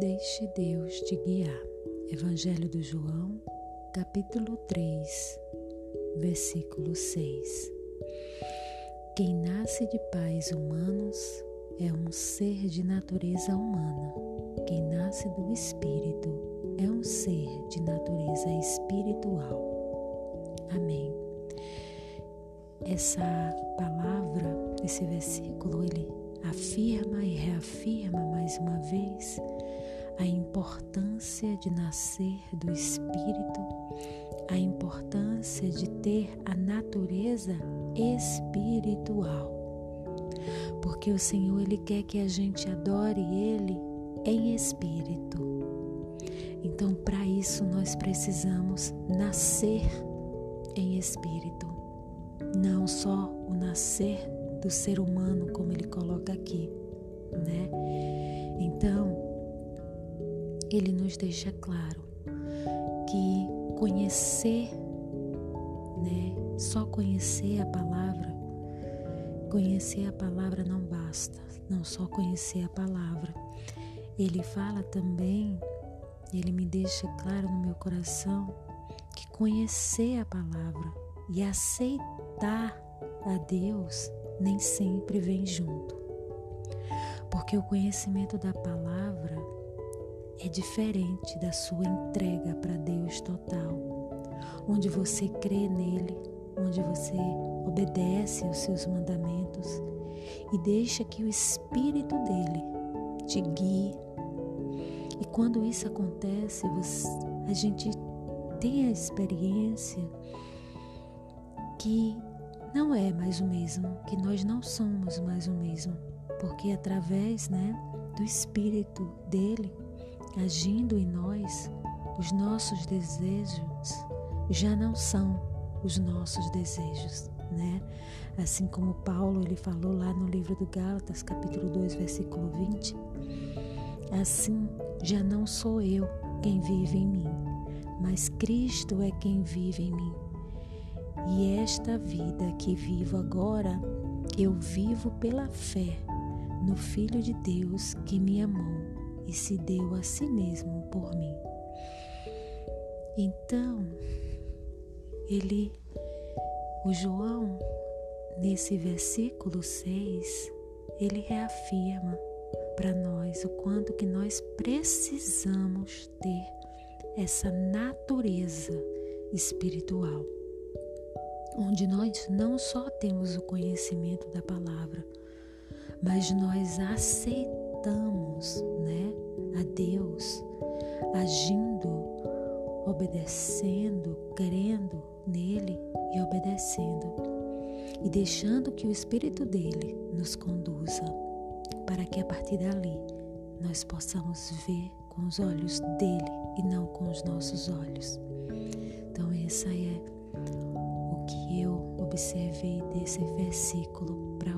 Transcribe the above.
Deixe Deus te guiar. Evangelho do João, capítulo 3, versículo 6. Quem nasce de pais humanos é um ser de natureza humana. Quem nasce do Espírito é um ser de natureza espiritual. Amém. Essa palavra, esse versículo, ele afirma e reafirma mais uma vez a importância de nascer do Espírito, a importância de ter a natureza espiritual. Porque o Senhor ele quer que a gente adore ele em espírito. Então, para isso nós precisamos nascer em espírito. Não só o nascer do ser humano, como ele coloca aqui, né? Então, ele nos deixa claro que conhecer, né? Só conhecer a palavra, conhecer a palavra não basta, não só conhecer a palavra. Ele fala também, ele me deixa claro no meu coração que conhecer a palavra e aceitar a Deus nem sempre vem junto. Porque o conhecimento da palavra é diferente da sua entrega para Deus total, onde você crê nele, onde você obedece aos seus mandamentos e deixa que o Espírito dele te guie. E quando isso acontece, você, a gente tem a experiência que não é mais o mesmo, que nós não somos mais o mesmo, porque através, né, do espírito dele agindo em nós, os nossos desejos já não são os nossos desejos, né? Assim como Paulo ele falou lá no livro do Gálatas, capítulo 2, versículo 20, assim já não sou eu quem vive em mim, mas Cristo é quem vive em mim. E esta vida que vivo agora, eu vivo pela fé no Filho de Deus que me amou e se deu a si mesmo por mim. Então, ele, o João, nesse versículo 6, ele reafirma para nós o quanto que nós precisamos ter essa natureza espiritual onde nós não só temos o conhecimento da palavra, mas nós aceitamos, né, a Deus agindo, obedecendo, crendo nele e obedecendo e deixando que o espírito dele nos conduza para que a partir dali nós possamos ver com os olhos dele e não com os nossos olhos. Então essa é que eu observei desse versículo para.